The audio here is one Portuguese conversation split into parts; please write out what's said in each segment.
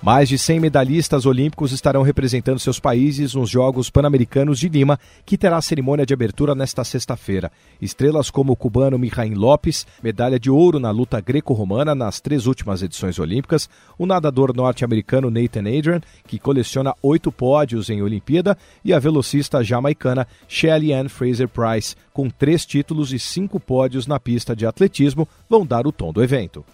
Mais de 100 medalhistas olímpicos estarão representando seus países nos Jogos Pan-Americanos de Lima, que terá cerimônia de abertura nesta sexta-feira. Estrelas como o cubano Mijaim Lopes, medalha de ouro na luta greco-romana nas três últimas edições olímpicas, o nadador norte-americano Nathan Adrian, que coleciona oito pódios em Olimpíada, e a velocista jamaicana Shelly Ann Fraser Price, com três títulos e cinco pódios na pista de atletismo, vão dar o tom do evento.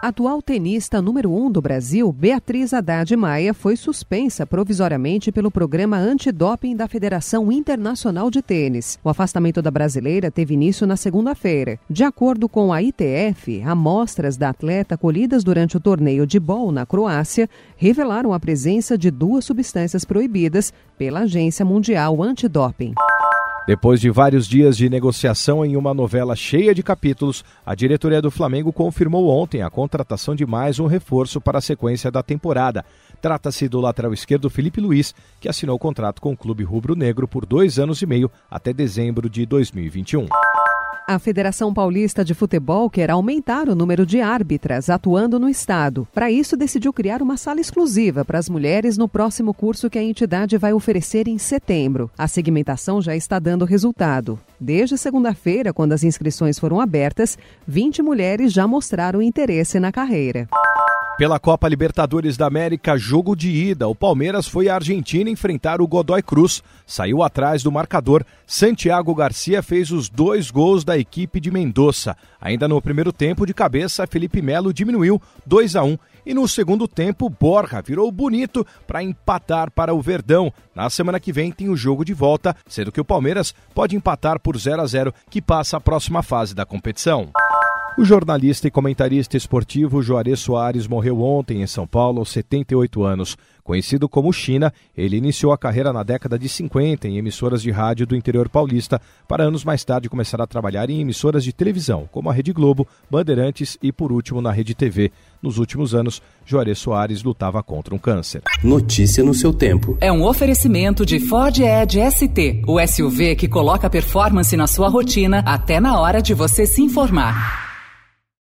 Atual tenista número 1 um do Brasil, Beatriz Haddad Maia, foi suspensa provisoriamente pelo programa antidoping da Federação Internacional de Tênis. O afastamento da brasileira teve início na segunda-feira. De acordo com a ITF, amostras da atleta colhidas durante o torneio de bol na Croácia revelaram a presença de duas substâncias proibidas pela Agência Mundial Antidoping. Depois de vários dias de negociação em uma novela cheia de capítulos, a diretoria do Flamengo confirmou ontem a contratação de mais um reforço para a sequência da temporada. Trata-se do lateral esquerdo Felipe Luiz, que assinou contrato com o clube rubro-negro por dois anos e meio até dezembro de 2021. A Federação Paulista de Futebol quer aumentar o número de árbitras atuando no estado. Para isso, decidiu criar uma sala exclusiva para as mulheres no próximo curso que a entidade vai oferecer em setembro. A segmentação já está dando resultado. Desde segunda-feira, quando as inscrições foram abertas, 20 mulheres já mostraram interesse na carreira. Pela Copa Libertadores da América, jogo de ida, o Palmeiras foi à Argentina enfrentar o Godoy Cruz. Saiu atrás do marcador. Santiago Garcia fez os dois gols da equipe de Mendoza. Ainda no primeiro tempo, de cabeça, Felipe Melo diminuiu 2 a 1 e no segundo tempo, Borja virou bonito para empatar para o Verdão. Na semana que vem tem o jogo de volta, sendo que o Palmeiras pode empatar por 0 a 0 que passa a próxima fase da competição. O jornalista e comentarista esportivo Juarez Soares morreu ontem em São Paulo aos 78 anos. Conhecido como China, ele iniciou a carreira na década de 50 em emissoras de rádio do interior paulista, para anos mais tarde começar a trabalhar em emissoras de televisão, como a Rede Globo, Bandeirantes e, por último, na Rede TV. Nos últimos anos, Juarez Soares lutava contra um câncer. Notícia no seu tempo. É um oferecimento de Ford Edge ST, o SUV que coloca performance na sua rotina até na hora de você se informar.